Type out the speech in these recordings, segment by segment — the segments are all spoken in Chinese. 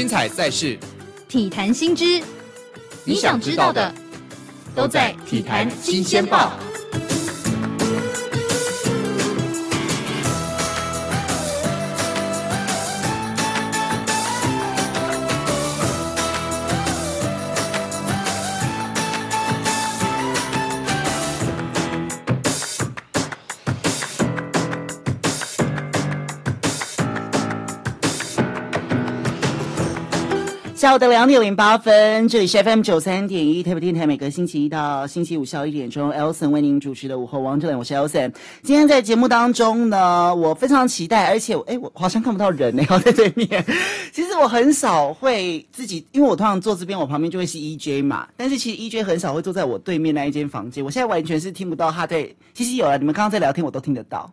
精彩赛事，体坛新知，你想知道的都在《体坛新鲜报》。下午的两点零八分，这里是 FM 九三点一台北电台，每个星期一到星期五下午一点钟，Elson 为您主持的午后王者，我是 Elson。今天在节目当中呢，我非常期待，而且哎，我好像看不到人呢，在对面。其实我很少会自己，因为我通常坐这边，我旁边就会是 EJ 嘛。但是其实 EJ 很少会坐在我对面那一间房间，我现在完全是听不到他在。其实有了，你们刚刚在聊天，我都听得到。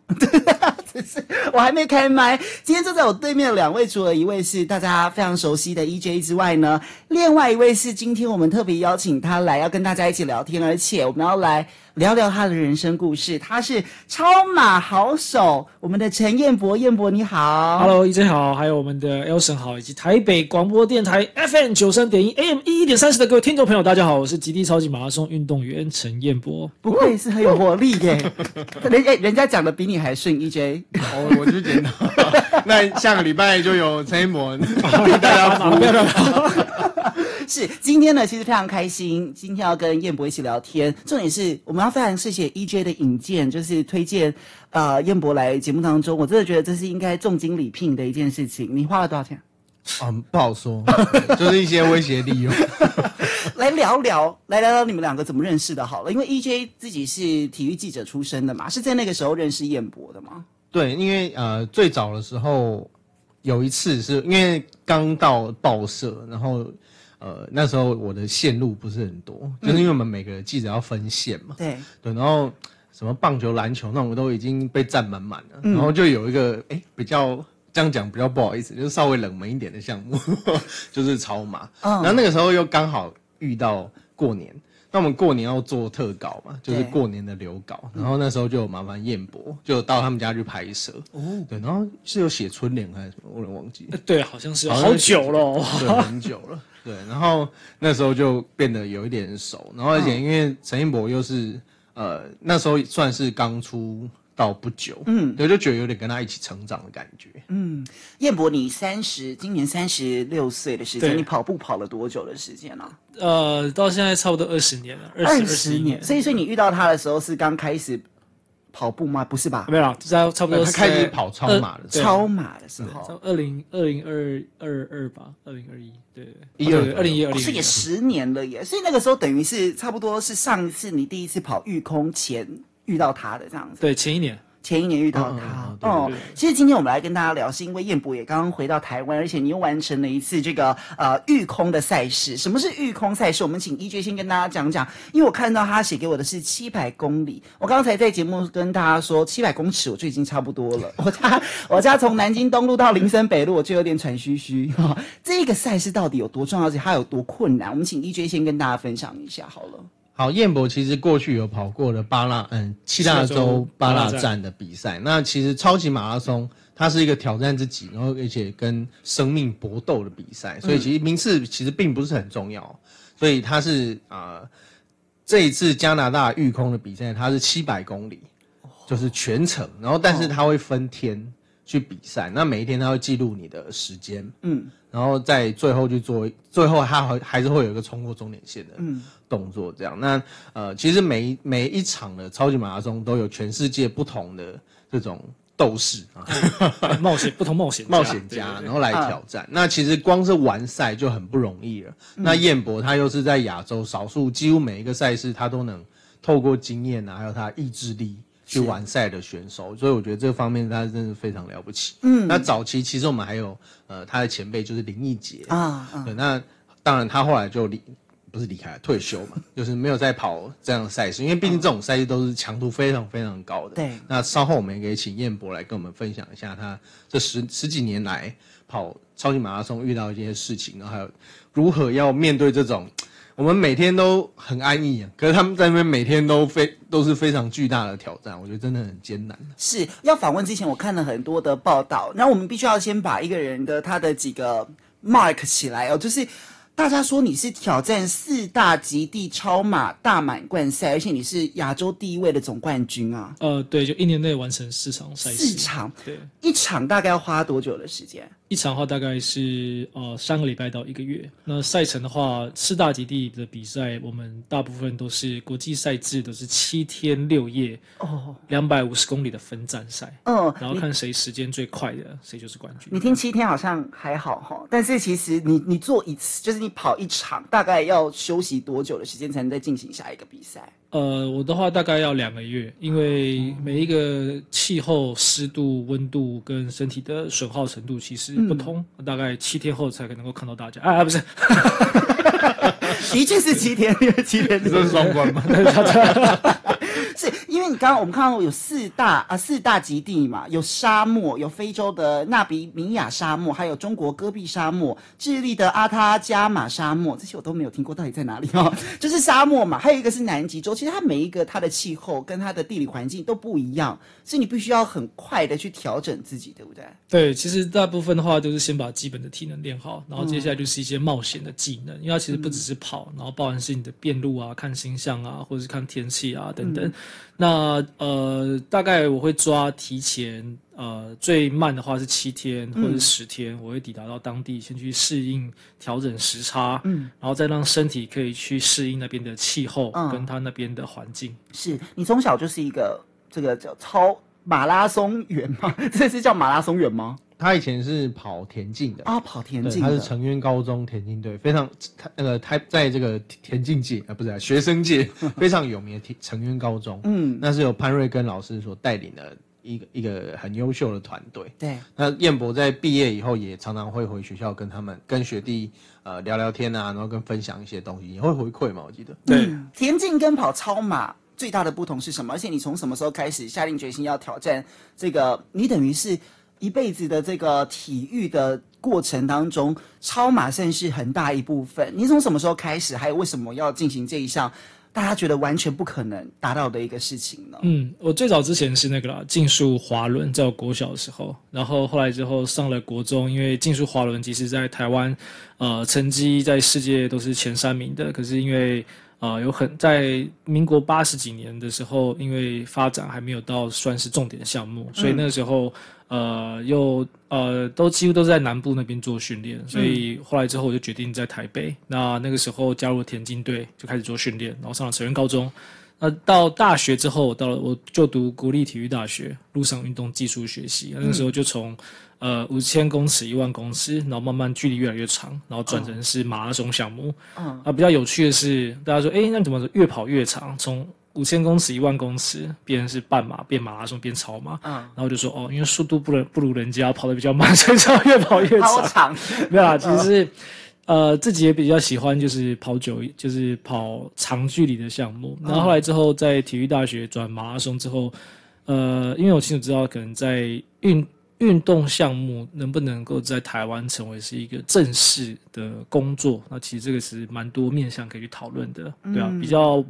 我还没开麦。今天坐在我对面的两位，除了一位是大家非常熟悉的 EJ 之外呢，另外一位是今天我们特别邀请他来要跟大家一起聊天，而且我们要来。聊聊他的人生故事，他是超马好手，我们的陈彦博，彦博你好，Hello，EJ 好，还有我们的 Elson 好，以及台北广播电台 FM 九三点一 AM 一一点三十的各位听众朋友，大家好，我是极地超级马拉松运动员陈彦博，不愧是很有活力耶，人家人家讲的比你还顺，EJ，哦，我就觉得，那下个礼拜就有陈彦博，大家好，不要是今天呢，其实非常开心，今天要跟燕博一起聊天。重点是我们要非常谢谢 EJ 的引荐，就是推荐呃燕博来节目当中。我真的觉得这是应该重金礼聘的一件事情。你花了多少钱？嗯，不好说，就是一些威胁利用。来聊聊，来聊聊你们两个怎么认识的？好了，因为 EJ 自己是体育记者出身的嘛，是在那个时候认识燕博的吗？对，因为呃最早的时候有一次是因为刚到报社，然后。呃，那时候我的线路不是很多，嗯、就是因为我们每个记者要分线嘛。对对，然后什么棒球、篮球那种都已经被占满满了，嗯、然后就有一个哎比较这样讲比较不好意思，就是稍微冷门一点的项目，就是超马。嗯、然后那个时候又刚好遇到过年，那我们过年要做特稿嘛，就是过年的留稿，然后那时候就麻烦彦博就到他们家去拍摄。哦，对，然后是有写春联还是什么，我有点忘记。对，好像是好久了，对，很久了。对，然后那时候就变得有一点熟，然后而且因为陈彦博又是呃那时候算是刚出道不久，嗯，对，就觉得有点跟他一起成长的感觉。嗯，彦博，你三十，今年三十六岁的时间，你跑步跑了多久的时间呢？啊？呃，到现在差不多二十年了，二十年。所以，所以你遇到他的时候是刚开始。跑步吗？不是吧？没有，就在差不多他开始跑超马的时候，超马的时候，二零二零二二二吧，二零二一，对对，二零一二零，是也十年了耶。所以那个时候等于是差不多是上一次你第一次跑御空前遇到他的这样子，对，前一年。前一年遇到他哦，其实今天我们来跟大家聊，是因为彦博也刚刚回到台湾，而且你又完成了一次这个呃育空的赛事。什么是育空赛事？我们请 EJ 先跟大家讲讲，因为我看到他写给我的是七百公里，我刚才在节目跟大家说七百公尺，我就已经差不多了。我家我家从南京东路到林森北路，我就有点喘吁吁。哦，这个赛事到底有多重要，而且它有多困难？我们请 EJ 先跟大家分享一下好了。好，燕博其实过去有跑过的巴拉，嗯，七大洲巴拉站的比赛。那其实超级马拉松它是一个挑战自己，然后而且跟生命搏斗的比赛，所以其实名次其实并不是很重要。所以它是啊、呃，这一次加拿大御空的比赛，它是七百公里，就是全程，然后但是它会分天去比赛，那每一天他会记录你的时间，嗯。然后在最后去做，最后他还还是会有一个冲过终点线的动作，这样。嗯、那呃，其实每每一场的超级马拉松都有全世界不同的这种斗士啊，冒险不同冒险冒险家，然后来挑战。啊、那其实光是完赛就很不容易了。嗯、那彦博他又是在亚洲少数，几乎每一个赛事他都能透过经验啊，还有他意志力。去完赛的选手，所以我觉得这方面他真的是非常了不起。嗯，那早期其实我们还有呃他的前辈就是林奕杰啊，啊对，那当然他后来就离不是离开了退休嘛，就是没有再跑这样的赛事，因为毕竟这种赛事都是强度非常非常高的。对，那稍后我们也可以请彦博来跟我们分享一下他这十十几年来跑超级马拉松遇到一些事情，然后还有如何要面对这种。我们每天都很安逸啊，可是他们在那边每天都非都是非常巨大的挑战，我觉得真的很艰难。是要访问之前，我看了很多的报道，然后我们必须要先把一个人的他的几个 mark 起来哦，就是。大家说你是挑战四大极地超马大满贯赛，而且你是亚洲第一位的总冠军啊！呃，对，就一年内完成四场赛事。四场，对，一场大概要花多久的时间？一场的话大概是呃三个礼拜到一个月。那赛程的话，四大极地的比赛，我们大部分都是国际赛制，都是七天六夜哦，两百五十公里的分站赛。嗯，然后看谁时间最快的，谁就是冠军。你听七天好像还好哈，但是其实你你做一次，就是你跑一场，大概要休息多久的时间才能再进行下一个比赛？呃，我的话大概要两个月，因为每一个气候、湿度、温度跟身体的损耗程度其实不同，嗯、大概七天后才可能够看到大家。啊，不是，的确是七天，因为七天这是双关吗？你刚刚我们看到有四大啊四大极地嘛，有沙漠，有非洲的纳比米亚沙漠，还有中国戈壁沙漠，智利的阿他加马沙漠，这些我都没有听过，到底在哪里哦？就是沙漠嘛，还有一个是南极洲，其实它每一个它的气候跟它的地理环境都不一样，所以你必须要很快的去调整自己，对不对？对，其实大部分的话都是先把基本的体能练好，然后接下来就是一些冒险的技能，嗯、因为它其实不只是跑，然后包含是你的辨路啊、看星象啊，或者是看天气啊等等。嗯那呃，大概我会抓提前，呃，最慢的话是七天或者十天，嗯、我会抵达到当地，先去适应、调整时差，嗯，然后再让身体可以去适应那边的气候，跟他那边的环境。嗯、是你从小就是一个这个叫超马拉松员吗？这是叫马拉松员吗？他以前是跑田径的啊，跑田径，他是成渊高中田径队，非常他那个他在这个田径界啊，不是、啊、学生界 非常有名的成渊高中，嗯，那是由潘瑞根老师所带领的一个一个很优秀的团队。对，那彦博在毕业以后也常常会回学校跟他们跟学弟呃聊聊天啊，然后跟分享一些东西，也会回馈嘛，我记得。对，嗯、田径跟跑超马最大的不同是什么？而且你从什么时候开始下定决心要挑战这个？你等于是。一辈子的这个体育的过程当中，超马算是很大一部分。你从什么时候开始？还有为什么要进行这一项大家觉得完全不可能达到的一个事情呢？嗯，我最早之前是那个啦，竞速滑轮，在我国小的时候，然后后来之后上了国中，因为竞速滑轮其实在台湾，呃，成绩在世界都是前三名的，可是因为啊、呃，有很在民国八十几年的时候，因为发展还没有到算是重点项目，所以那个时候。呃，又呃，都几乎都是在南部那边做训练，所以后来之后我就决定在台北。嗯、那那个时候加入了田径队，就开始做训练，然后上了成人高中。那到大学之后，到了我就读国立体育大学陆上运动技术学习。那个时候就从呃五千公尺、一万公尺，然后慢慢距离越来越长，然后转成是马拉松项目。嗯，啊，比较有趣的是，大家说，哎，那怎么越跑越长？从五千公尺、一万公尺，变成是半马，变马拉松，变超马。嗯，然后就说哦，因为速度不能不如人家，跑得比较慢，所以要越跑越长。没有啦，其实是，呃，自己也比较喜欢，就是跑久，就是跑长距离的项目。然后后来之后，在体育大学转马拉松之后，呃，因为我清楚知道，可能在运运动项目能不能够在台湾成为是一个正式的工作，那其实这个是蛮多面向可以去讨论的，对啊，比较。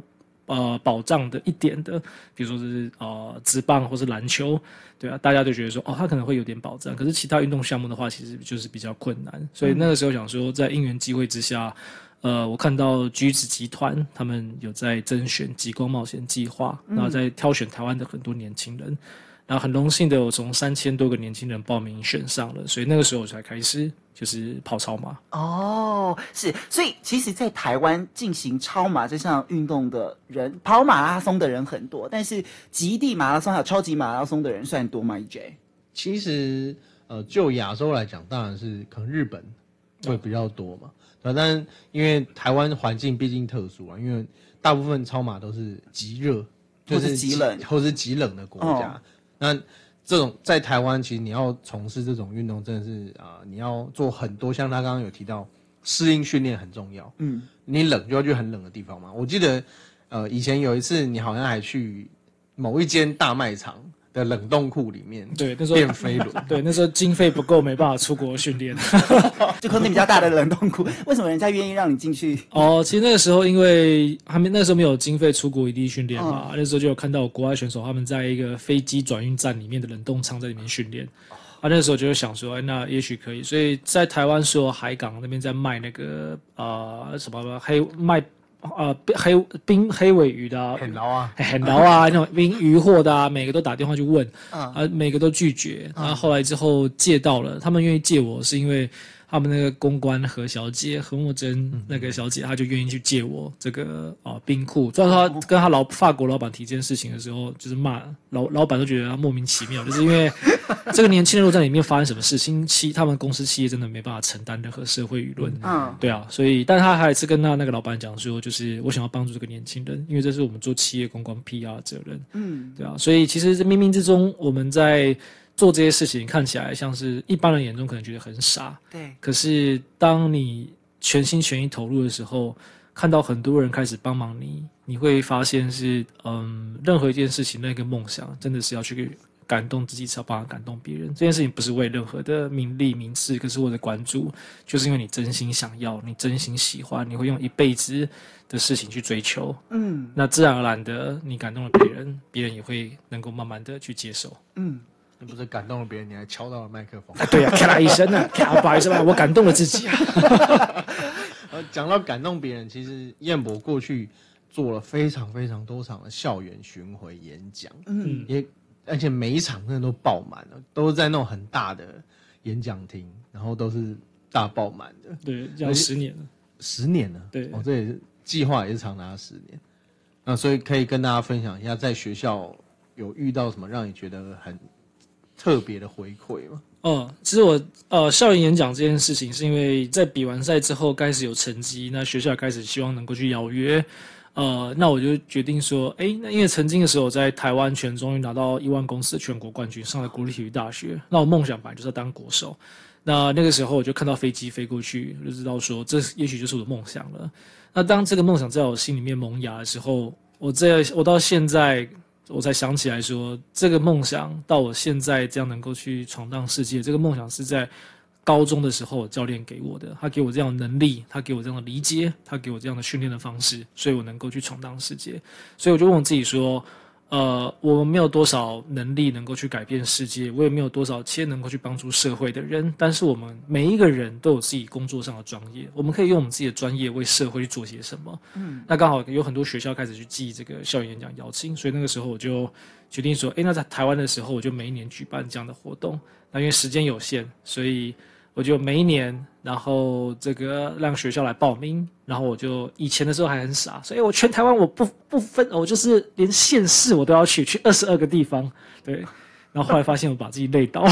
呃，保障的一点的，比如说是呃，直棒或是篮球，对啊，大家都觉得说，哦，他可能会有点保障。可是其他运动项目的话，其实就是比较困难。所以那个时候想说，在因缘机会之下，呃，我看到橘子集团他们有在甄选极光冒险计划，然后在挑选台湾的很多年轻人。然后很荣幸的，我从三千多个年轻人报名选上了，所以那个时候我才开始就是跑超马。哦，是，所以其实，在台湾进行超马这项运动的人，跑马拉松的人很多，但是极地马拉松还有超级马拉松的人算多吗？EJ？其实，呃，就亚洲来讲，当然是可能日本会比较多嘛。对，但因为台湾环境毕竟特殊啊，因为大部分超马都是极热，就是极冷，或是极冷的国家。哦那这种在台湾，其实你要从事这种运动，真的是啊、呃，你要做很多，像他刚刚有提到，适应训练很重要。嗯，你冷就要去很冷的地方嘛。我记得，呃，以前有一次，你好像还去某一间大卖场。的冷冻库里面，对，那时候变飞轮，对，那时候经费不够，没办法出国训练，就空间比较大的冷冻库。为什么人家愿意让你进去？哦，其实那个时候因为还没那时候没有经费出国异地训练嘛，嗯、那时候就有看到国外选手他们在一个飞机转运站里面的冷冻舱在里面训练，啊，那时候就会想说，哎，那也许可以。所以在台湾所有海港那边在卖那个呃什么黑卖呃黑冰黑尾鱼的，很牢啊，很牢啊，那种 冰鱼货的啊，每个都打电话去问，啊，每个都拒绝。然后后来之后借到了，他们愿意借我是因为。他们那个公关何小姐何墨珍那个小姐，她就愿意去借我这个啊冰库。虽然说她跟她老法国老板提这件事情的时候，就是骂老老板都觉得她莫名其妙，就是因为 这个年轻人如果在里面发生什么事情，企他们公司企业真的没办法承担任何社会舆论。嗯，对啊，所以，但是他还是跟他那个老板讲说，就是我想要帮助这个年轻人，因为这是我们做企业公关 PR 的责任。嗯，对啊，所以其实冥冥之中我们在。做这些事情看起来像是一般人眼中可能觉得很傻，对。可是当你全心全意投入的时候，看到很多人开始帮忙你，你会发现是嗯，任何一件事情那个梦想真的是要去感动自己，才要帮他感动别人。这件事情不是为任何的名利名次，可是我的关注就是因为你真心想要，你真心喜欢，你会用一辈子的事情去追求。嗯，那自然而然的，你感动了别人，别人也会能够慢慢的去接受。嗯。你不是感动了别人，你还敲到了麦克风。啊对呀、啊，咔啦一声呢，咔，不好意思吧，我感动了自己啊。讲到感动别人，其实彦博过去做了非常非常多场的校园巡回演讲，嗯，也而且每一场真的都爆满了，都是在那种很大的演讲厅，然后都是大爆满的。对，要十年了，十年了。对，哦，这也是计划也是长达十年。那所以可以跟大家分享一下，在学校有遇到什么让你觉得很。特别的回馈吗？哦，其实我呃校园演讲这件事情，是因为在比完赛之后开始有成绩，那学校开始希望能够去邀约，呃，那我就决定说，哎，那因为曾经的时候我在台湾全终于拿到一万公司的全国冠军，上了国立体育大学，那我梦想本来就是要当国手，那那个时候我就看到飞机飞过去，就知道说这也许就是我的梦想了。那当这个梦想在我心里面萌芽的时候，我在我到现在。我才想起来说，这个梦想到我现在这样能够去闯荡世界，这个梦想是在高中的时候教练给我的，他给我这样的能力，他给我这样的理解，他给我这样的训练的方式，所以我能够去闯荡世界。所以我就问我自己说。呃，我们没有多少能力能够去改变世界，我也没有多少钱能够去帮助社会的人。但是我们每一个人都有自己工作上的专业，我们可以用我们自己的专业为社会去做些什么。嗯，那刚好有很多学校开始去寄这个校园演讲邀请，所以那个时候我就决定说，哎，那在台湾的时候，我就每一年举办这样的活动。那因为时间有限，所以。我就每一年，然后这个让学校来报名，然后我就以前的时候还很傻，所以我全台湾我不不分，我就是连县市我都要去，去二十二个地方，对，然后后来发现我把自己累倒了，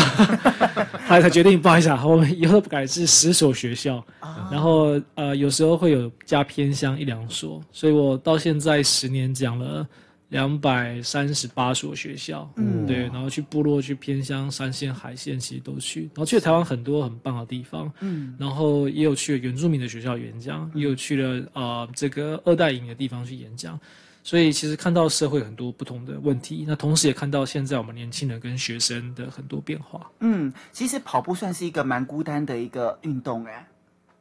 后来才决定不好意思啊，我们以后不改是十所学校，然后呃有时候会有加偏乡一两所，所以我到现在十年讲了。两百三十八所学校，嗯，对，然后去部落、去偏乡、山线、海线，其实都去。然后去了台湾很多很棒的地方，嗯，然后也有去了原住民的学校演讲，也有去了啊、呃、这个二代营的地方去演讲。所以其实看到社会很多不同的问题，那同时也看到现在我们年轻人跟学生的很多变化。嗯，其实跑步算是一个蛮孤单的一个运动，哎。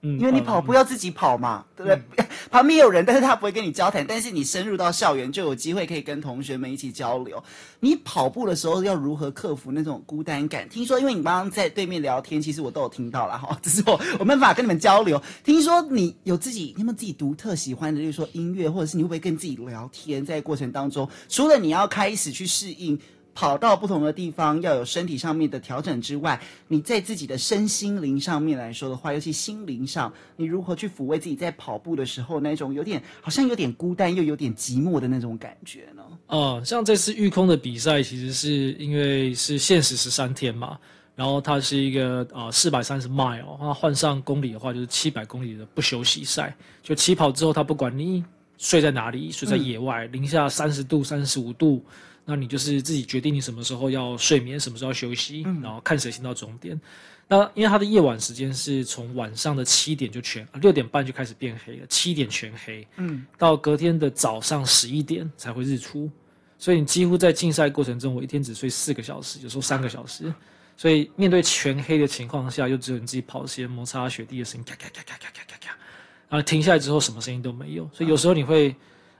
因为你跑步要自己跑嘛，嗯、对不对？嗯、旁边有人，但是他不会跟你交谈。但是你深入到校园，就有机会可以跟同学们一起交流。你跑步的时候要如何克服那种孤单感？听说，因为你刚刚在对面聊天，其实我都有听到了哈，只是我我没办法跟你们交流。听说你有自己，你有没有自己独特喜欢的，就是说音乐，或者是你会不会跟自己聊天？在过程当中，除了你要开始去适应。跑到不同的地方，要有身体上面的调整之外，你在自己的身心灵上面来说的话，尤其心灵上，你如何去抚慰自己在跑步的时候那种有点好像有点孤单又有点寂寞的那种感觉呢？哦、呃，像这次育空的比赛，其实是因为是限时十三天嘛，然后它是一个呃四百三十 mile，它换上公里的话就是七百公里的不休息赛，就起跑之后，它不管你睡在哪里，睡在野外，嗯、零下三十度、三十五度。那你就是自己决定你什么时候要睡眠，什么时候要休息，嗯、然后看谁先到终点。那因为它的夜晚时间是从晚上的七点就全六点半就开始变黑了，七点全黑，嗯，到隔天的早上十一点才会日出，所以你几乎在竞赛过程中，我一天只睡四个小时，有时候三个小时。所以面对全黑的情况下，又只有你自己跑鞋摩擦雪地的声音，咔咔咔咔咔咔咔咔，然后停下来之后什么声音都没有，所以有时候你会。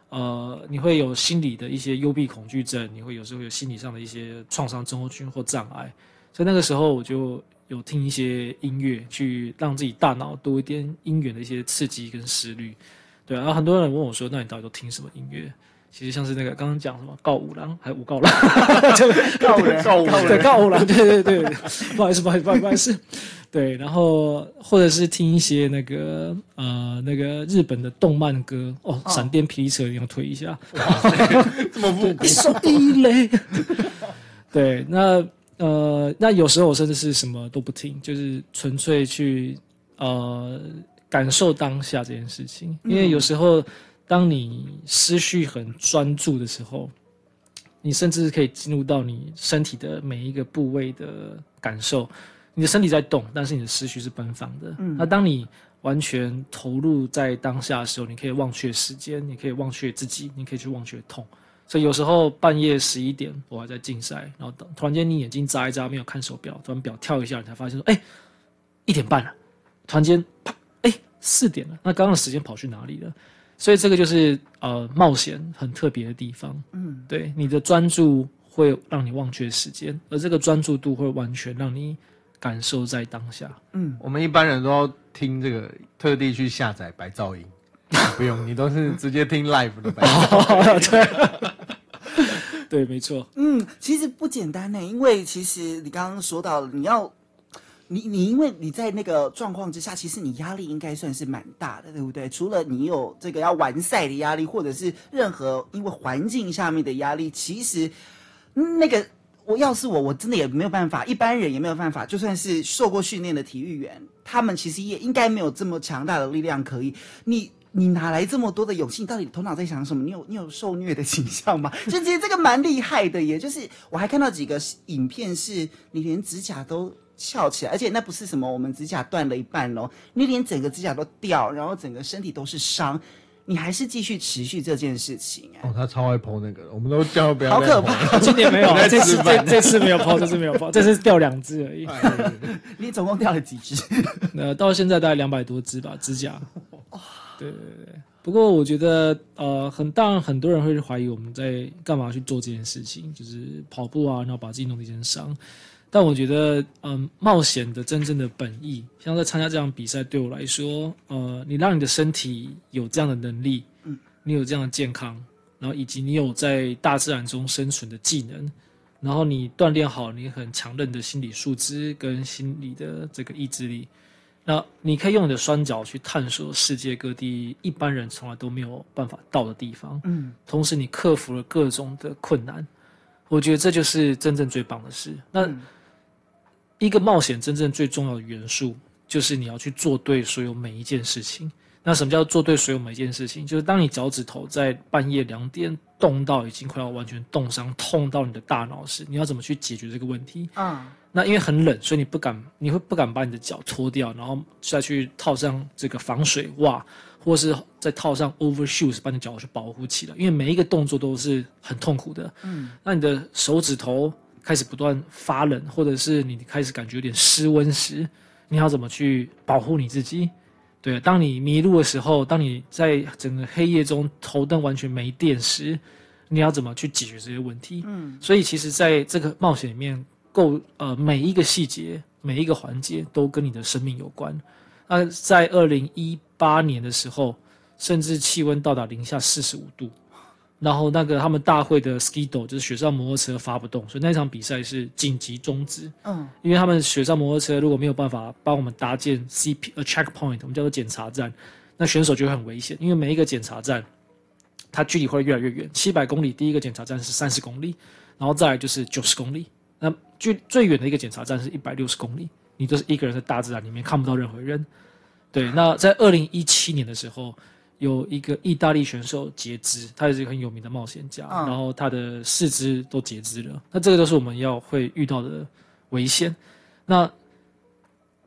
呃，你会有心理的一些幽闭恐惧症，你会有时候有心理上的一些创伤症候群或障碍，所以那个时候我就有听一些音乐，去让自己大脑多一点音源的一些刺激跟思虑。对啊，然后很多人问我说：“那你到底都听什么音乐？”其实像是那个刚刚讲什么告五郎还是五告郎，告五人 告五对告五郎，对对对，不好意思不好意思不好意思，对，然后或者是听一些那个呃那个日本的动漫歌哦，闪电霹雳车一定要推一下，这么复古，一手一雷，对，那呃那有时候我甚至是什么都不听，就是纯粹去呃感受当下这件事情，因为有时候。当你思绪很专注的时候，你甚至可以进入到你身体的每一个部位的感受。你的身体在动，但是你的思绪是奔放的。嗯，那当你完全投入在当下的时候，你可以忘却时间，你可以忘却自己，你可以去忘却痛。所以有时候半夜十一点，我还在竞赛，然后突然间你眼睛眨一眨，没有看手表，突然表跳一下，你才发现说：“哎，一点半了。”突然间，啪，哎，四点了。那刚刚的时间跑去哪里了？所以这个就是呃冒险很特别的地方，嗯，对，你的专注会让你忘却时间，而这个专注度会完全让你感受在当下。嗯，我们一般人都要听这个，特地去下载白噪音，不用，你都是直接听 live 的白噪音。对，对，没错。嗯，其实不简单呢，因为其实你刚刚说到了，你要。你你因为你在那个状况之下，其实你压力应该算是蛮大的，对不对？除了你有这个要完赛的压力，或者是任何因为环境下面的压力，其实那个我要是我，我真的也没有办法，一般人也没有办法。就算是受过训练的体育员，他们其实也应该没有这么强大的力量可以。你你哪来这么多的勇气？你到底头脑在想什么？你有你有受虐的倾向吗？就其实这个蛮厉害的，也就是我还看到几个影片，是你连指甲都。翘起来，而且那不是什么我们指甲断了一半哦，你连整个指甲都掉，然后整个身体都是伤，你还是继续持续这件事情哎。哦，他超爱 po 那个，我们都叫不要。好可怕！今年没有，这次这这次没有 po，这次没有 po，这次掉两只而已。你总共掉了几只？呃，到现在大概两百多只吧，指甲。哇，对对对。不过我觉得，呃，很当然很多人会怀疑我们在干嘛去做这件事情，就是跑步啊，然后把自己弄得一身伤。但我觉得，嗯，冒险的真正的本意，像在参加这场比赛，对我来说，呃，你让你的身体有这样的能力，嗯，你有这样的健康，然后以及你有在大自然中生存的技能，然后你锻炼好你很强韧的心理素质跟心理的这个意志力，那你可以用你的双脚去探索世界各地一般人从来都没有办法到的地方，嗯，同时你克服了各种的困难，我觉得这就是真正最棒的事。那。嗯一个冒险真正最重要的元素，就是你要去做对所有每一件事情。那什么叫做对所有每一件事情？就是当你脚趾头在半夜两点冻到已经快要完全冻伤、痛到你的大脑时，你要怎么去解决这个问题？嗯，那因为很冷，所以你不敢，你会不敢把你的脚脱掉，然后再去套上这个防水袜，或是再套上 overshoes 把你脚去保护起来。因为每一个动作都是很痛苦的。嗯，那你的手指头。开始不断发冷，或者是你开始感觉有点失温时，你要怎么去保护你自己？对，当你迷路的时候，当你在整个黑夜中头灯完全没电时，你要怎么去解决这些问题？嗯，所以其实在这个冒险里面，够呃每一个细节、每一个环节都跟你的生命有关。那在二零一八年的时候，甚至气温到达零下四十五度。然后那个他们大会的 Ski-Doo 就是雪上摩托车发不动，所以那场比赛是紧急终止。嗯，因为他们雪上摩托车如果没有办法帮我们搭建 CP 呃 checkpoint，我们叫做检查站，那选手就会很危险，因为每一个检查站，它距离会越来越远。七百公里第一个检查站是三十公里，然后再来就是九十公里。那距最远的一个检查站是一百六十公里，你都是一个人在大自然里面看不到任何人。对，那在二零一七年的时候。有一个意大利选手截肢，他也是一个很有名的冒险家，嗯、然后他的四肢都截肢了。那这个都是我们要会遇到的危险。那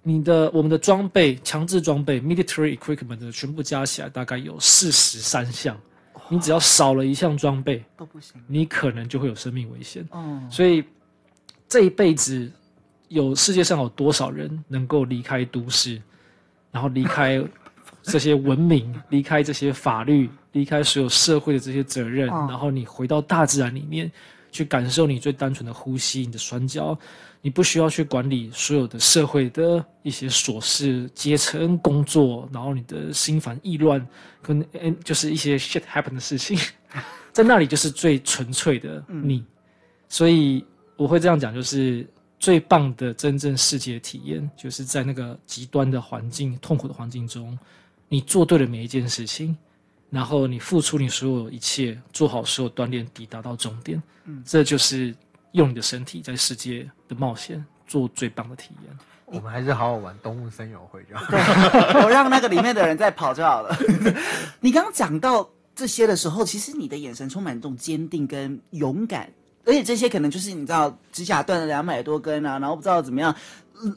你的我们的装备，强制装备 （military equipment） 的全部加起来大概有四十三项，哦、你只要少了一项装备都不行，你可能就会有生命危险。嗯、所以这一辈子有世界上有多少人能够离开都市，然后离开？这些文明离开这些法律，离开所有社会的这些责任，然后你回到大自然里面去感受你最单纯的呼吸，你的双脚，你不需要去管理所有的社会的一些琐事、阶层、工作，然后你的心烦意乱，跟嗯，就是一些 shit happen 的事情，在那里就是最纯粹的你。嗯、所以我会这样讲，就是。最棒的真正世界体验，就是在那个极端的环境、痛苦的环境中，你做对了每一件事情，然后你付出你所有一切，做好所有锻炼，抵达到终点。嗯，这就是用你的身体在世界的冒险做最棒的体验。我们还是好好玩动物森友会就好。对，我让那个里面的人在跑就好了。你刚刚讲到这些的时候，其实你的眼神充满这种坚定跟勇敢。而且这些可能就是你知道，指甲断了两百多根啊，然后不知道怎么样，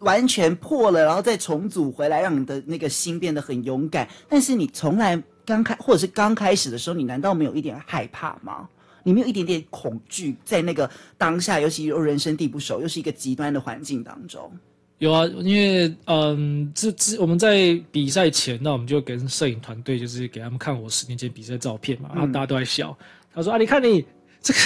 完全破了，然后再重组回来，让你的那个心变得很勇敢。但是你从来刚开或者是刚开始的时候，你难道没有一点害怕吗？你没有一点点恐惧在那个当下，尤其又人生地不熟，又是一个极端的环境当中？有啊，因为嗯，这这我们在比赛前，那我们就跟摄影团队就是给他们看我十年前比赛照片嘛，然后大家都在笑，他说啊，你看你。这个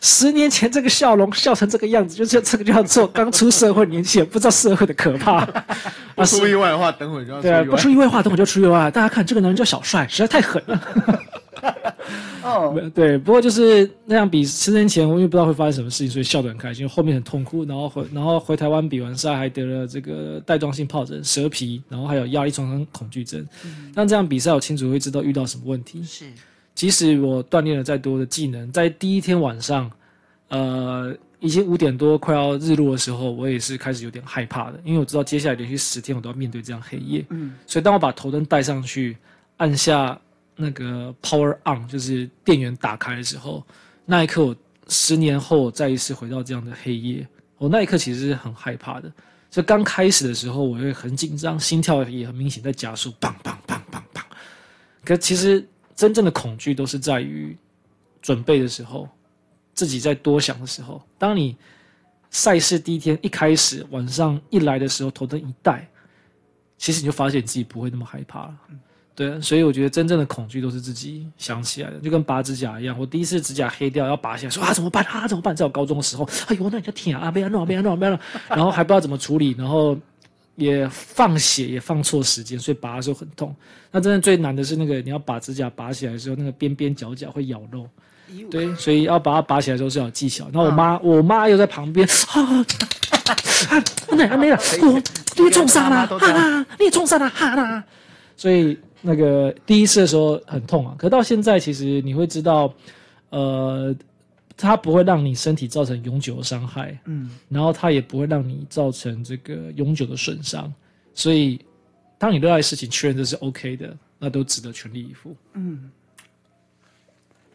十年前这个笑容笑成这个样子，就是这个叫做刚出社会年轻人不知道社会的可怕。不出意外的话，等会就要对啊，不出意外的话，等会就出意外。大家看这个男人叫小帅，实在太狠了。哦，对，不过就是那样比十年前，我因为不知道会发生什么事情，所以笑得很开心。后面很痛苦，然后回然后回台湾比完赛，还得了这个带状性疱疹、蛇皮，然后还有压力创伤恐惧症。那、嗯、这样比赛，我清楚会知道遇到什么问题。是。即使我锻炼了再多的技能，在第一天晚上，呃，已经五点多快要日落的时候，我也是开始有点害怕的，因为我知道接下来连续十天我都要面对这样黑夜。嗯，所以当我把头灯带上去，按下那个 power on，就是电源打开的时候，那一刻，我十年后我再一次回到这样的黑夜，我那一刻其实是很害怕的。所以刚开始的时候，我会很紧张，心跳也很明显在加速，砰砰砰砰砰。可其实。真正的恐惧都是在于准备的时候，自己在多想的时候。当你赛事第一天一开始晚上一来的时候，头灯一戴，其实你就发现你自己不会那么害怕了。对，所以我觉得真正的恐惧都是自己想起来的，就跟拔指甲一样。我第一次指甲黑掉要拔下来，说啊怎么办啊怎么办？在我高中的时候，哎呦那你就舔啊，别弄别弄别弄，然后还不知道怎么处理，然后。也放血，也放错时间，所以拔的时候很痛。那真的最难的是那个，你要把指甲拔起来的时候，那个边边角角会咬肉。对，所以要把它拔起来的时候是要有技巧。然后我妈，啊、我妈又在旁边，啊，我奶奶没了，我你冲上了，哈啦，你冲上了，哈啦。所以那个第一次的时候很痛啊，可到现在其实你会知道，呃。它不会让你身体造成永久的伤害，嗯，然后它也不会让你造成这个永久的损伤，所以当你热爱事情，确认这是 OK 的，那都值得全力以赴。嗯，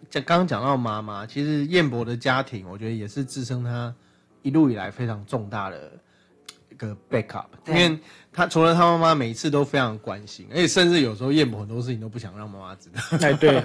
这刚刚讲到妈妈，其实燕博的家庭，我觉得也是支撑他一路以来非常重大的一个 backup，因为他除了他妈妈每一次都非常关心，而且甚至有时候彦博很多事情都不想让妈妈知道。哎，对，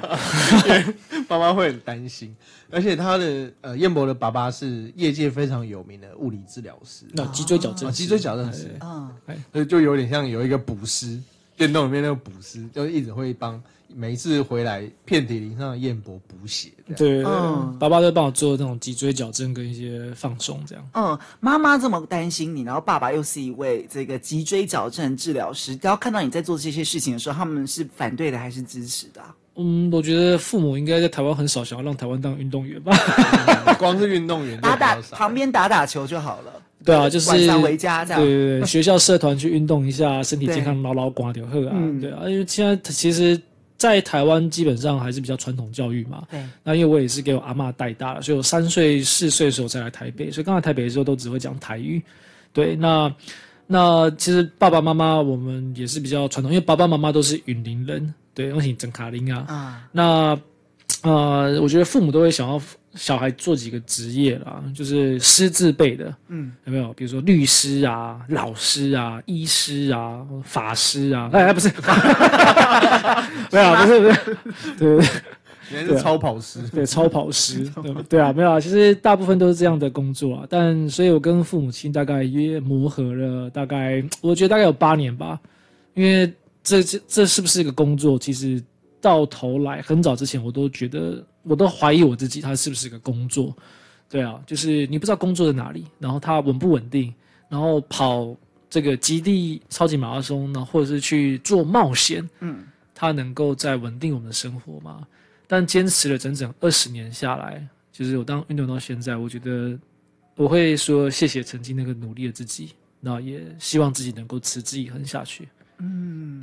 妈妈会很担心。而且他的呃，彦博的爸爸是业界非常有名的物理治疗师，那脊椎矫正，脊椎矫正师，啊，所以就有点像有一个补师，电动里面那个补师，就一直会帮。每一次回来，遍体鳞伤的燕博补血。对，嗯，爸爸都帮我做那种脊椎矫正跟一些放松，这样。嗯，妈妈这么担心你，然后爸爸又是一位这个脊椎矫正治疗师，然后看到你在做这些事情的时候，他们是反对的还是支持的啊？嗯，我觉得父母应该在台湾很少想要让台湾当运动员吧。光是运动员打打旁边打打球就好了。对啊，就是晚上回家这样。对对对，学校社团去运动一下，身体健康，牢牢挂掉喝啊。对啊，因为现在其实。在台湾基本上还是比较传统教育嘛。对。那因为我也是给我阿妈带大了，所以我三岁四岁的时候才来台北，所以刚来台北的时候都只会讲台语。对，那那其实爸爸妈妈我们也是比较传统，因为爸爸妈妈都是云林人，对，我是整卡林啊。啊。那呃，我觉得父母都会想要。小孩做几个职业啦，就是师字辈的，嗯，有没有？比如说律师啊、老师啊、医师啊、法师啊，哎，不是，没有，不是，不是，对原来是超跑师，对，超跑师，对对啊，没有啊，其实大部分都是这样的工作啊。但所以，我跟父母亲大概约磨合了大概，我觉得大概有八年吧。因为这这这是不是一个工作？其实到头来，很早之前我都觉得。我都怀疑我自己，他是不是个工作？对啊，就是你不知道工作在哪里，然后它稳不稳定，然后跑这个极地超级马拉松呢，或者是去做冒险，嗯，它能够在稳定我们的生活吗？但坚持了整整二十年下来，就是我当运动到现在，我觉得我会说谢谢曾经那个努力的自己，那也希望自己能够持之以恒下去。嗯。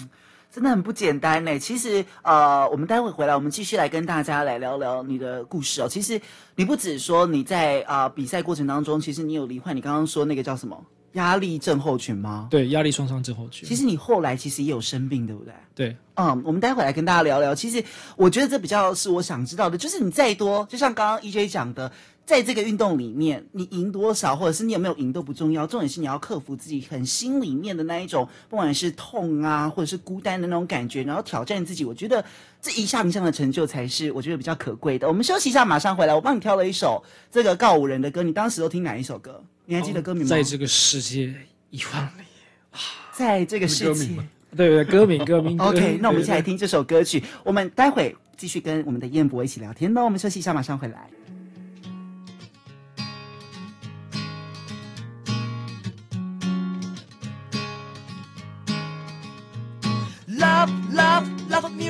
真的很不简单呢。其实，呃，我们待会回来，我们继续来跟大家来聊聊你的故事哦。其实，你不只说你在啊、呃、比赛过程当中，其实你有罹患你刚刚说那个叫什么压力症候群吗？对，压力创伤症候群。其实你后来其实也有生病，对不对？对。嗯，我们待会来跟大家聊聊。其实，我觉得这比较是我想知道的，就是你再多，就像刚刚 EJ 讲的。在这个运动里面，你赢多少，或者是你有没有赢都不重要，重点是你要克服自己很心里面的那一种，不管是痛啊，或者是孤单的那种感觉，然后挑战自己。我觉得这一项一项的成就才是我觉得比较可贵的。我们休息一下，马上回来。我帮你挑了一首这个告五人的歌，你当时都听哪一首歌？你还记得歌名吗？在这个世界一万里啊，在这个世界，对对，歌名歌名。OK，那我们一起来听这首歌曲。我们待会继续跟我们的彦博一起聊天。那我们休息一下，马上回来。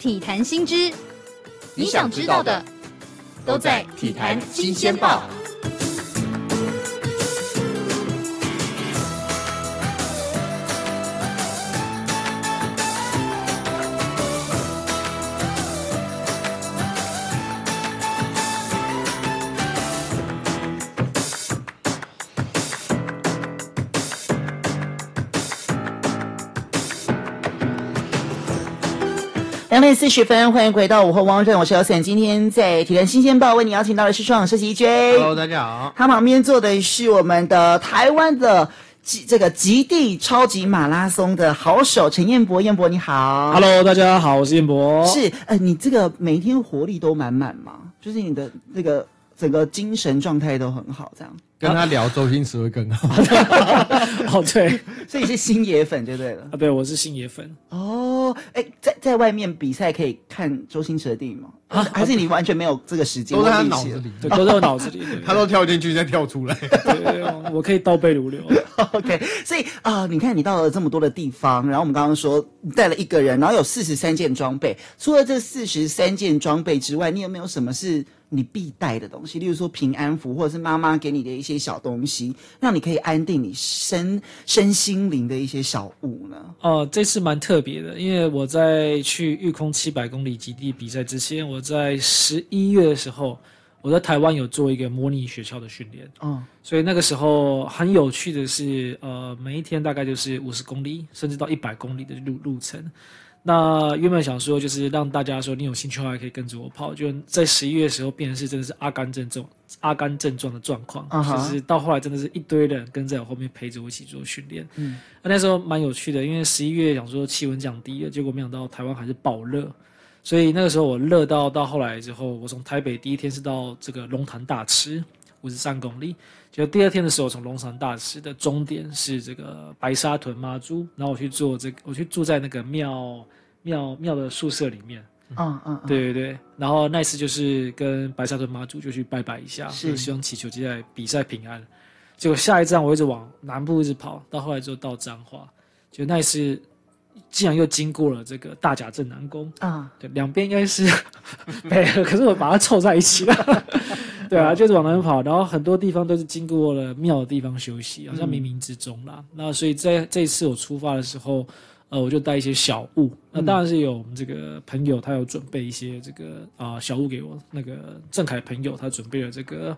体坛新知，你想知道的，都在《体坛新鲜报》。两点四十分，欢迎回到午后汪正，我是姚森。今天在体坛新鲜报为你邀请到的是双设计 EJ。Hello，大家好。他旁边坐的是我们的台湾的极这个极地超级马拉松的好手陈彦博。彦博你好。Hello，大家好，我是彦博。是，呃，你这个每天活力都满满吗？就是你的那个整个精神状态都很好，这样。跟他聊周星驰会更好。哦，对，所以是星爷粉就对了。啊，对，我是星爷粉。哦，哎，在在外面比赛可以看周星驰的电影吗？啊，还是你完全没有这个时间？都在他脑子里，对，都在我脑子里。他都跳进去再跳出来。对，我可以倒背如流。OK，所以啊，你看你到了这么多的地方，然后我们刚刚说你带了一个人，然后有四十三件装备。除了这四十三件装备之外，你有没有什么是你必带的东西？例如说平安符，或者是妈妈给你的一些。小东西，让你可以安定你身身心灵的一些小物呢？哦、呃，这次蛮特别的，因为我在去御空七百公里极地比赛之前，我在十一月的时候，我在台湾有做一个模拟学校的训练。嗯，所以那个时候很有趣的是，呃，每一天大概就是五十公里，甚至到一百公里的路路程。那原本想说，就是让大家说你有兴趣的话，可以跟着我跑。就在十一月的时候，变成是真的是阿甘正传、阿甘症状的状况，uh -huh. 就是到后来真的是一堆人跟在我后面陪着我一起做训练。嗯，那那时候蛮有趣的，因为十一月想说气温降低了，结果没想到台湾还是爆热，所以那个时候我热到到后来之后，我从台北第一天是到这个龙潭大池五十三公里。就第二天的时候，从龙山大师的终点是这个白沙屯妈祖，然后我去做这个，我去住在那个庙庙庙的宿舍里面。嗯嗯，对对对。然后那次就是跟白沙屯妈祖就去拜拜一下，是希望祈求接下来比赛平安。结果下一站我一直往南部一直跑，到后来就到彰化，就那一次竟然又经过了这个大甲镇南宫。啊，对，两边应该是 配合，可是我把它凑在一起了。对啊，就是往南跑，然后很多地方都是经过了庙的地方休息，好像冥冥之中啦。嗯、那所以在这一次我出发的时候，呃，我就带一些小物。那当然是有我们这个朋友，他有准备一些这个啊、呃、小物给我。那个郑凯朋友，他准备了这个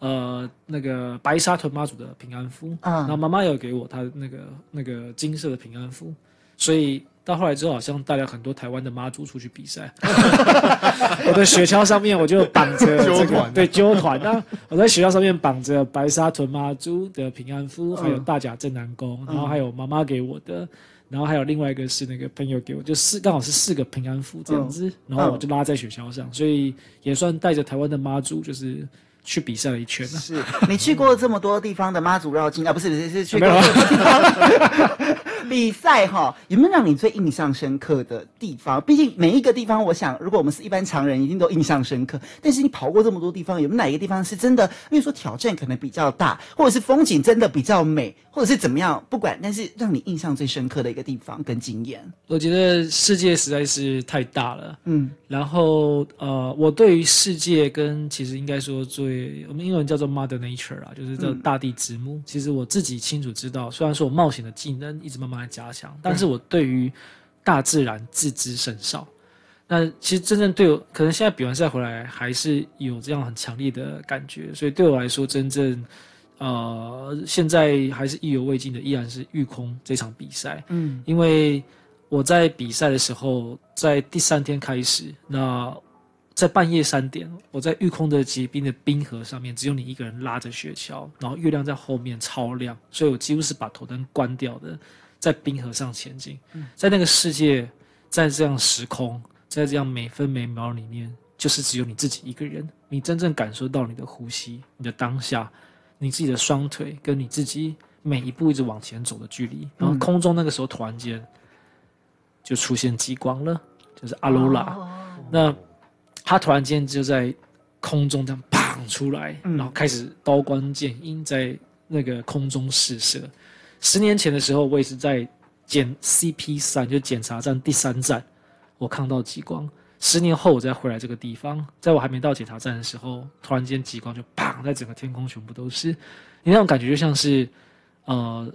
呃那个白沙屯妈祖的平安符。啊、嗯，然后妈妈有给我他那个那个金色的平安符。所以到后来之后，好像带了很多台湾的妈祖出去比赛。我的雪橇上面我就绑着 这个，对，揪团。那我在雪橇上面绑着白沙屯妈祖的平安符，还有大甲镇南宫，然后还有妈妈给我的，然后还有另外一个是那个朋友给我，就四刚好是四个平安符这样子，然后我就拉在雪橇上，所以也算带着台湾的妈祖，就是。去比赛了一圈呢。是 你去过这么多地方的妈祖绕境啊？不是不，是是去过这么多地方 比赛哈？有没有让你最印象深刻的地方？毕竟每一个地方，我想如果我们是一般常人，一定都印象深刻。但是你跑过这么多地方，有没有哪一个地方是真的？比如说挑战可能比较大，或者是风景真的比较美，或者是怎么样？不管，但是让你印象最深刻的一个地方跟经验。我觉得世界实在是太大了，嗯。然后呃，我对于世界跟其实应该说最，我们英文叫做 Mother Nature 啊，就是叫大地之母。嗯、其实我自己清楚知道，虽然说我冒险的技能一直慢慢的加强，但是我对于大自然自知甚少。那其实真正对我，可能现在比完赛回来还是有这样很强烈的感觉。所以对我来说，真正呃，现在还是意犹未尽的，依然是育空这场比赛。嗯，因为我在比赛的时候，在第三天开始，那。在半夜三点，我在育空的结冰的冰河上面，只有你一个人拉着雪橇，然后月亮在后面超亮，所以我几乎是把头灯关掉的，在冰河上前进。嗯、在那个世界，在这样时空，在这样每分每秒里面，就是只有你自己一个人，你真正感受到你的呼吸，你的当下，你自己的双腿跟你自己每一步一直往前走的距离。然后空中那个时候突然间就出现极光了，就是阿罗拉。哦、那他突然间就在空中这样砰出来，然后开始刀光剑影在那个空中试射。十年前的时候，我也是在检 CP 三，就检查站第三站，我看到极光。十年后，我再回来这个地方，在我还没到检查站的时候，突然间极光就砰，在整个天空全部都是。你那种感觉就像是，呃，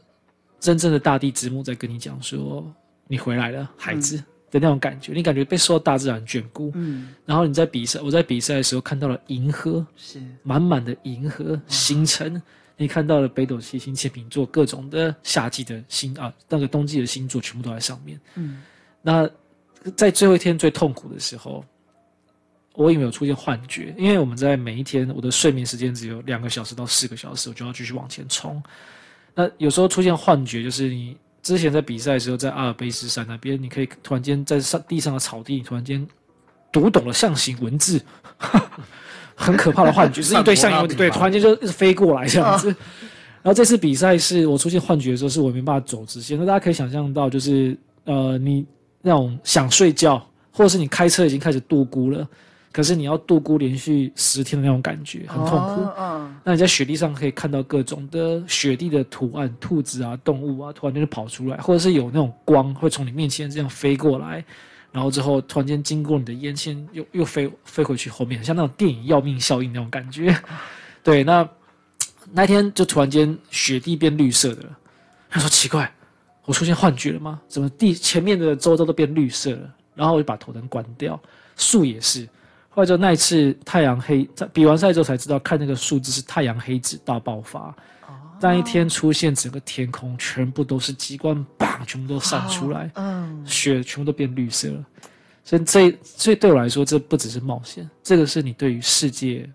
真正的大地之母在跟你讲说：“你回来了，孩子。嗯”的那种感觉，你感觉被受到大自然眷顾，嗯，然后你在比赛，我在比赛的时候看到了银河，是满满的银河星辰，你看到了北斗七星、天秤座各种的夏季的星啊，那个冬季的星座全部都在上面，嗯，那在最后一天最痛苦的时候，我有没有出现幻觉？因为我们在每一天，我的睡眠时间只有两个小时到四个小时，我就要继续往前冲，那有时候出现幻觉，就是你。之前在比赛的时候，在阿尔卑斯山那边，你可以突然间在上地上的草地，你突然间读懂了象形文字，很可怕的幻觉，是一堆象形文字，对，突然间就飞过来这样子。然后这次比赛是我出现幻觉的时候，是我没办法走直线。那大家可以想象到，就是呃，你那种想睡觉，或者是你开车已经开始度孤了。可是你要度孤连续十天的那种感觉很痛苦。嗯、oh, uh. 那你在雪地上可以看到各种的雪地的图案，兔子啊、动物啊，突然间就跑出来，或者是有那种光会从你面前这样飞过来，然后之后突然间经过你的烟圈，又又飞飞回去后面，像那种电影要命效应那种感觉。对，那那天就突然间雪地变绿色的了。他说奇怪，我出现幻觉了吗？怎么地前面的周遭都变绿色了？然后我就把头灯关掉，树也是。后来就那一次太阳黑，在比完赛之后才知道，看那个数字是太阳黑子大爆发。那一天出现，整个天空全部都是极光，砰，全部都散出来，嗯，雪全部都变绿色了。所以这，所以对我来说，这不只是冒险，这个是你对于世界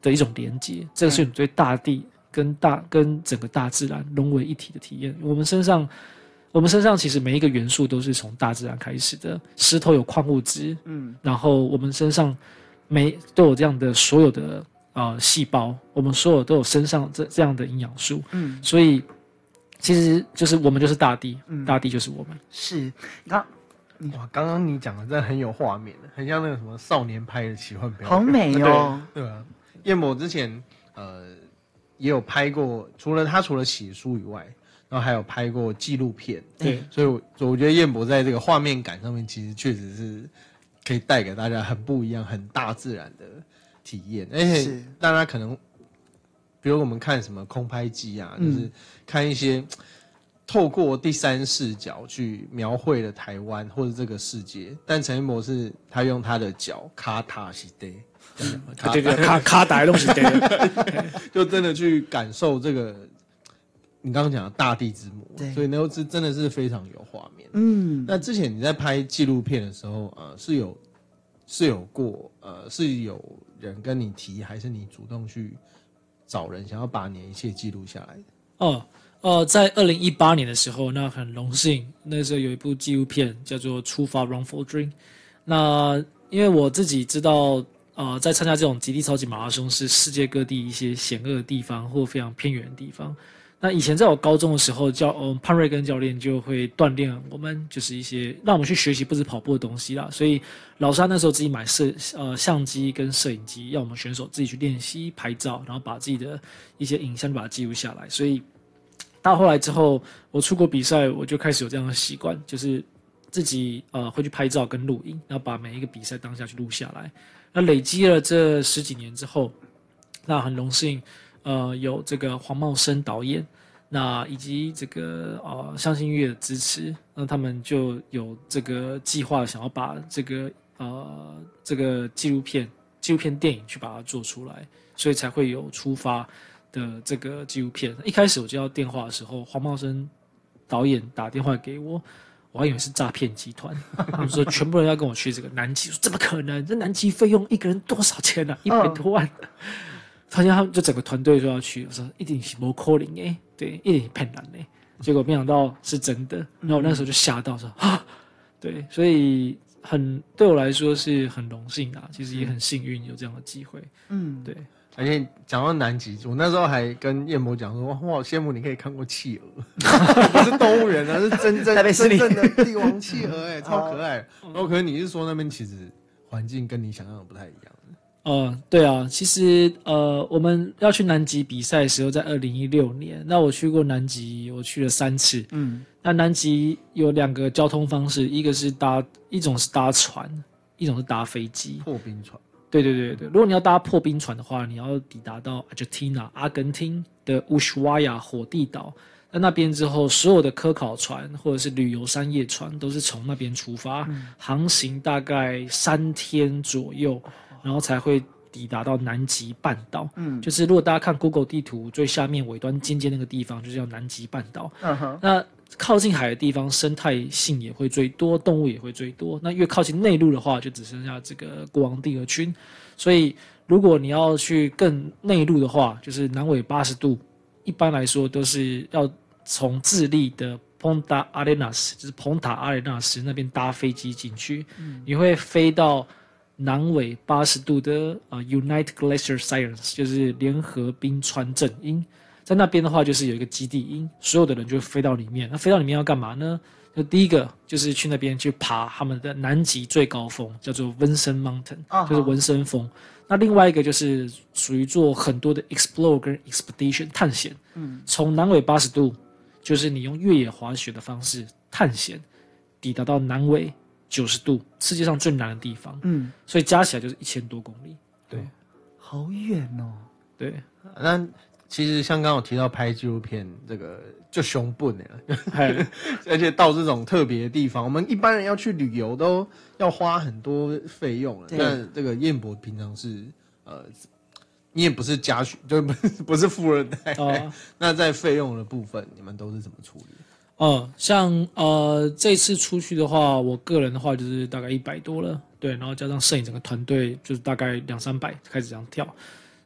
的一种连接，这个是你对大地跟大跟整个大自然融为一体的体验。我们身上。我们身上其实每一个元素都是从大自然开始的。石头有矿物质，嗯，然后我们身上每都有这样的所有的呃细胞，我们所有都有身上这这样的营养素，嗯，所以其实就是我们就是大地，嗯，大地就是我们。是，你看哇，刚刚你讲的真的很有画面，很像那个什么少年拍的奇幻表演，好美 哦，对吧？彦博之前呃也有拍过，除了他除了写书以外。然后还有拍过纪录片，对，所以我我觉得燕博在这个画面感上面，其实确实是可以带给大家很不一样、很大自然的体验。而且大家可能，比如我们看什么空拍机啊，嗯、就是看一些透过第三视角去描绘了台湾或者这个世界。但陈彦博是他用他的脚卡塔西德，对对，卡卡达东西德，就真的去感受这个。你刚刚讲的大地之母，对所以那是真的是非常有画面。嗯，那之前你在拍纪录片的时候，呃，是有是有过，呃，是有人跟你提，还是你主动去找人想要把你的一切记录下来的？哦，呃，在二零一八年的时候，那很荣幸，那时候有一部纪录片叫做《出发 Run for Dream》。那因为我自己知道，呃，在参加这种极地超级马拉松是世界各地一些险恶的地方或非常偏远的地方。那以前在我高中的时候，教嗯潘瑞根教练就会锻炼我们，就是一些让我们去学习不止跑步的东西啦。所以老师那时候自己买摄呃相机跟摄影机，要我们选手自己去练习拍照，然后把自己的一些影像把它记录下来。所以到后来之后，我出国比赛，我就开始有这样的习惯，就是自己呃会去拍照跟录音，然后把每一个比赛当下去录下来。那累积了这十几年之后，那很荣幸。呃，有这个黄茂生导演，那以及这个呃相信音乐的支持，那他们就有这个计划，想要把这个呃这个纪录片、纪录片电影去把它做出来，所以才会有出发的这个纪录片。一开始我接到电话的时候，黄茂生导演打电话给我，我还以为是诈骗集团，他们说全部人要跟我去这个南极，说怎么可能？这南极费用一个人多少钱呢、啊？一百多万。Oh. 发现他们就整个团队说要去，我说一定是没可能哎，对，一定是骗人的。结果没想到是真的，然后我那时候就吓到说啊，对，所以很对我来说是很荣幸啊，其实也很幸运有这样的机会，嗯，对。而且讲到南极，我那时候还跟燕博讲说，我好羡慕你可以看过企鹅，不是动物园啊，是真正真正的帝王企鹅，哎，超可爱。然 后可能你是说那边其实环境跟你想象的不太一样。呃，对啊，其实呃，我们要去南极比赛的时候，在二零一六年。那我去过南极，我去了三次。嗯，那南极有两个交通方式，一个是搭，一种是搭船，一种是搭飞机。破冰船。对对对对，如果你要搭破冰船的话，你要抵达到 Argentina 阿根廷的乌什瓦亚火地岛。在那边之后，所有的科考船或者是旅游商业船都是从那边出发，嗯、航行大概三天左右。然后才会抵达到南极半岛，嗯，就是如果大家看 Google 地图，最下面尾端尖尖那个地方，就是叫南极半岛。嗯哼，那靠近海的地方，生态性也会最多，动物也会最多。那越靠近内陆的话，就只剩下这个国王帝鹅群。所以，如果你要去更内陆的话，就是南纬八十度，一般来说都是要从智利的 Punta Arenas，就是蓬塔阿雷纳斯那边搭飞机进去，嗯，你会飞到。南纬八十度的呃 United Glacier Science 就是联合冰川阵营，在那边的话就是有一个基地营，所有的人就飞到里面。那飞到里面要干嘛呢？就第一个就是去那边去爬他们的南极最高峰，叫做 v i n c e n Mountain，、uh. 就是文森峰。那另外一个就是属于做很多的 explore 跟 expedition 探险。嗯，从南纬八十度，就是你用越野滑雪的方式探险，抵达到南纬。九十度，世界上最南的地方，嗯，所以加起来就是一千多公里，对，好远哦，对。那其实像刚刚我提到拍纪录片，这个就熊笨了，嘿。而且到这种特别的地方，我们一般人要去旅游都要花很多费用了。对。那这个燕博平常是呃，你也不是家学，就不是不是富二代，哦、那在费用的部分，你们都是怎么处理？哦，像呃这次出去的话，我个人的话就是大概一百多了，对，然后加上摄影整个团队就是大概两三百开始这样跳。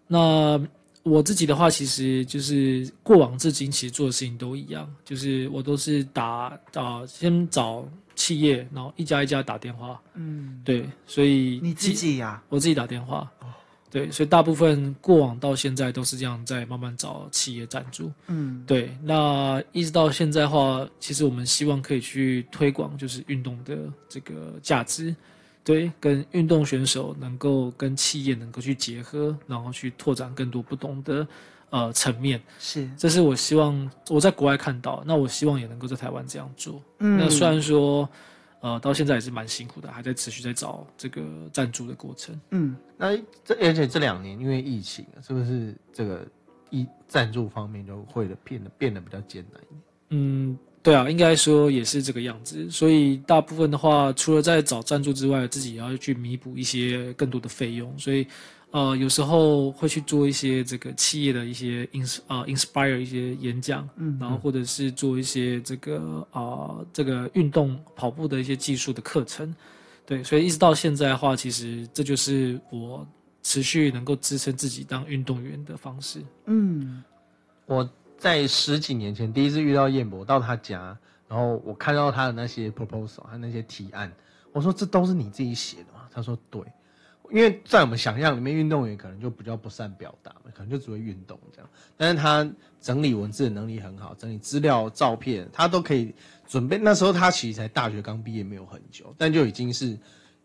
那我自己的话，其实就是过往至今其实做的事情都一样，就是我都是打啊、呃、先找企业，然后一家一家打电话，嗯，对，所以你自己呀、啊，我自己打电话。对，所以大部分过往到现在都是这样，在慢慢找企业赞助。嗯，对。那一直到现在的话，其实我们希望可以去推广，就是运动的这个价值，对，跟运动选手能够跟企业能够去结合，然后去拓展更多不同的呃层面。是，这是我希望我在国外看到，那我希望也能够在台湾这样做。嗯，那虽然说。呃，到现在也是蛮辛苦的，还在持续在找这个赞助的过程。嗯，那这而且这两年因为疫情，是不是这个一赞助方面就会变得变得比较艰难一点？嗯，对啊，应该说也是这个样子。所以大部分的话，除了在找赞助之外，自己也要去弥补一些更多的费用。所以，呃，有时候会去做一些这个企业的一些 ins 啊、呃、inspire 一些演讲，嗯，然后或者是做一些这个啊、呃、这个运动跑步的一些技术的课程，对，所以一直到现在的话，其实这就是我持续能够支撑自己当运动员的方式。嗯，我在十几年前第一次遇到燕博，到他家，然后我看到他的那些 proposal 他那些提案，我说，这都是你自己写的吗？他说对。因为在我们想象里面，运动员可能就比较不善表达，可能就只会运动这样。但是他整理文字的能力很好，整理资料、照片，他都可以准备。那时候他其实才大学刚毕业没有很久，但就已经是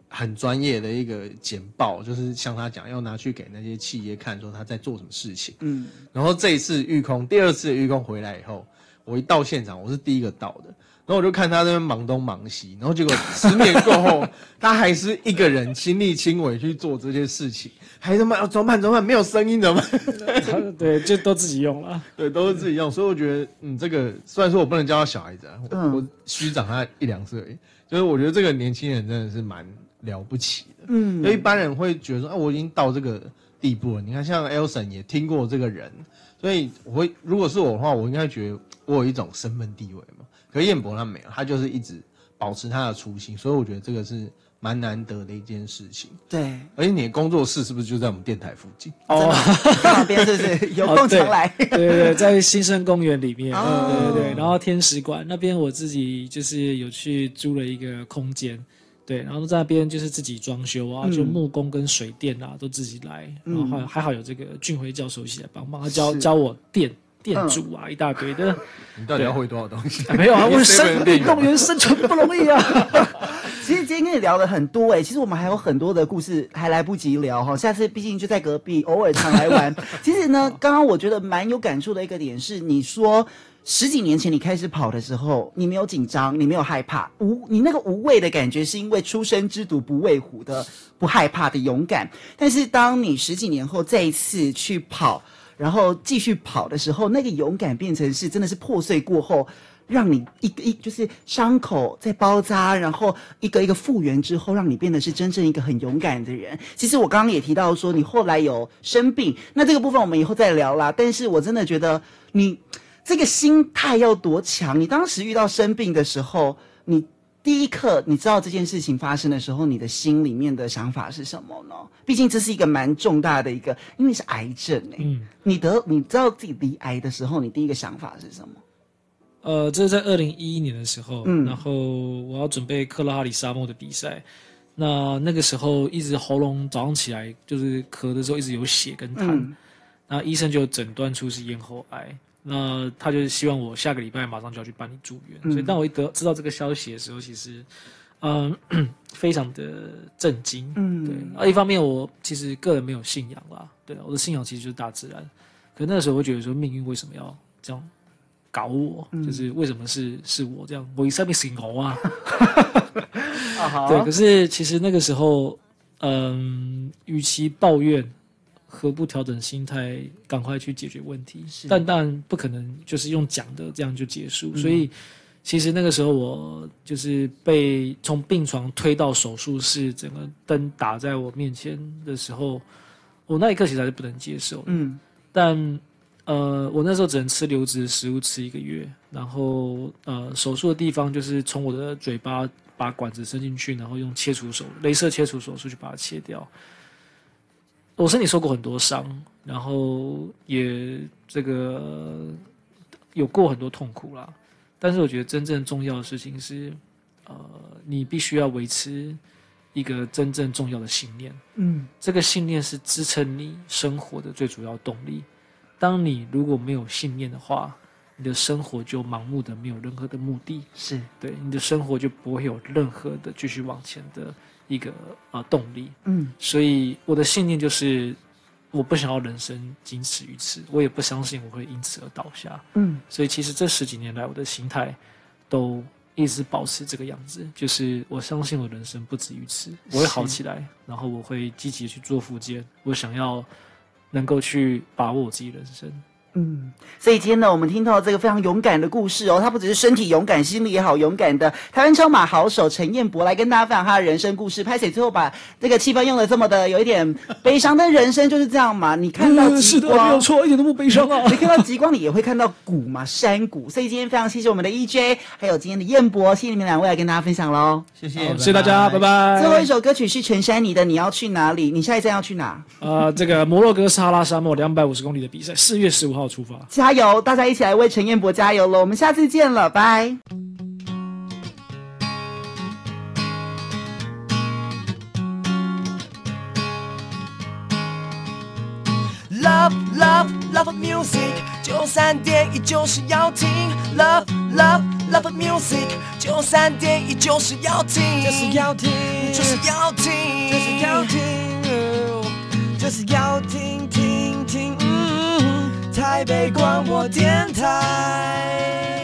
很专业的一个简报，就是像他讲要拿去给那些企业看，说他在做什么事情。嗯。然后这一次育空，第二次的育空回来以后，我一到现场，我是第一个到的。然后我就看他在那边忙东忙西，然后结果十年过后，他还是一个人亲力亲为去做这些事情，还他妈怎么办？怎么办？没有声音怎么办？对，就都自己用了。对，都是自己用。所以我觉得，嗯，这个虽然说我不能叫他小孩子啊，我我虚长他一两岁而已，就是我觉得这个年轻人真的是蛮了不起的。嗯，因为一般人会觉得说，啊，我已经到这个地步了。你看，像 Elson 也听过这个人，所以我会，如果是我的话，我应该觉得我有一种身份地位嘛。可彦博他没有，他就是一直保持他的初心，所以我觉得这个是蛮难得的一件事情。对，而且你的工作室是不是就在我们电台附近？哦，那边是不是？有空常来。对对对，在新生公园里面。哦、对对对，然后天使馆那边我自己就是有去租了一个空间，对，然后在那边就是自己装修啊，嗯、就木工跟水电啊都自己来，然后还还好有这个俊辉教授一起来帮忙，他教教我电。店主啊，嗯、一大堆的，你到底要会多少东西？啊、没有啊，我生运动员生存不容易啊。其实今天跟你聊了很多哎、欸，其实我们还有很多的故事还来不及聊哈。下次毕竟就在隔壁，偶尔常来玩。其实呢，刚刚我觉得蛮有感触的一个点是，你说十几年前你开始跑的时候，你没有紧张，你没有害怕，无你那个无畏的感觉，是因为初生之犊不畏虎的不害怕的勇敢。但是当你十几年后再一次去跑。然后继续跑的时候，那个勇敢变成是真的是破碎过后，让你一个一就是伤口在包扎，然后一个一个复原之后，让你变得是真正一个很勇敢的人。其实我刚刚也提到说，你后来有生病，那这个部分我们以后再聊啦。但是我真的觉得你这个心态要多强。你当时遇到生病的时候，你。第一刻，你知道这件事情发生的时候，你的心里面的想法是什么呢？毕竟这是一个蛮重大的一个，因为是癌症哎、欸。嗯。你得你知道自己罹癌的时候，你第一个想法是什么？呃，这是在二零一一年的时候，嗯，然后我要准备克拉哈里沙漠的比赛，那那个时候一直喉咙早上起来就是咳的时候一直有血跟痰，嗯、那医生就诊断出是咽喉癌。那他就是希望我下个礼拜马上就要去办理住院，嗯、所以当我一得知道这个消息的时候，其实，嗯，非常的震惊。嗯，对。而一方面，我其实个人没有信仰啦，对，我的信仰其实就是大自然。可那个时候，我觉得说命运为什么要这样搞我？嗯、就是为什么是是我这样？为什么是我啊？对，可是其实那个时候，嗯，与其抱怨。何不调整心态，赶快去解决问题？是但当然不可能，就是用讲的这样就结束。嗯、所以，其实那个时候我就是被从病床推到手术室，整个灯打在我面前的时候，我那一刻其实还是不能接受。嗯，但呃，我那时候只能吃流质食物吃一个月，然后呃，手术的地方就是从我的嘴巴把管子伸进去，然后用切除手、镭射切除手术去把它切掉。我身体受过很多伤，然后也这个有过很多痛苦啦。但是我觉得真正重要的事情是，呃，你必须要维持一个真正重要的信念。嗯，这个信念是支撑你生活的最主要动力。当你如果没有信念的话，你的生活就盲目的没有任何的目的。是对，你的生活就不会有任何的继续往前的。一个啊、呃、动力，嗯，所以我的信念就是，我不想要人生仅此于此，我也不相信我会因此而倒下，嗯，所以其实这十几年来我的心态都一直保持这个样子，就是我相信我人生不止于此，我会好起来，然后我会积极去做复健，我想要能够去把握我自己人生。嗯。所以今天呢，我们听到这个非常勇敢的故事哦，他不只是身体勇敢，心里也好勇敢的台湾超马好手陈彦博来跟大家分享他的人生故事。拍谢最后把这个气氛用的这么的有一点悲伤，但人生就是这样嘛。你看到极光，嗯、是的，没有错，一点都不悲伤啊。你看到极光，你也会看到谷嘛，山谷。所以今天非常谢谢我们的 EJ，还有今天的彦博，谢谢你们两位来跟大家分享喽。谢谢，谢谢大家，拜拜。最后一首歌曲是陈珊妮的《你要去哪里》，你下一站要去哪？呃，这个摩洛哥撒哈拉沙漠两百五十公里的比赛，四月十五号出发，加油，大家一起来。为陈彦博加油了，我们下次见了，拜。Love love love music，九三点一就是要听。Love love love music，九三点一就是要听，就是要听，就是要听，就是要听，就是要听听听。台北广播电台。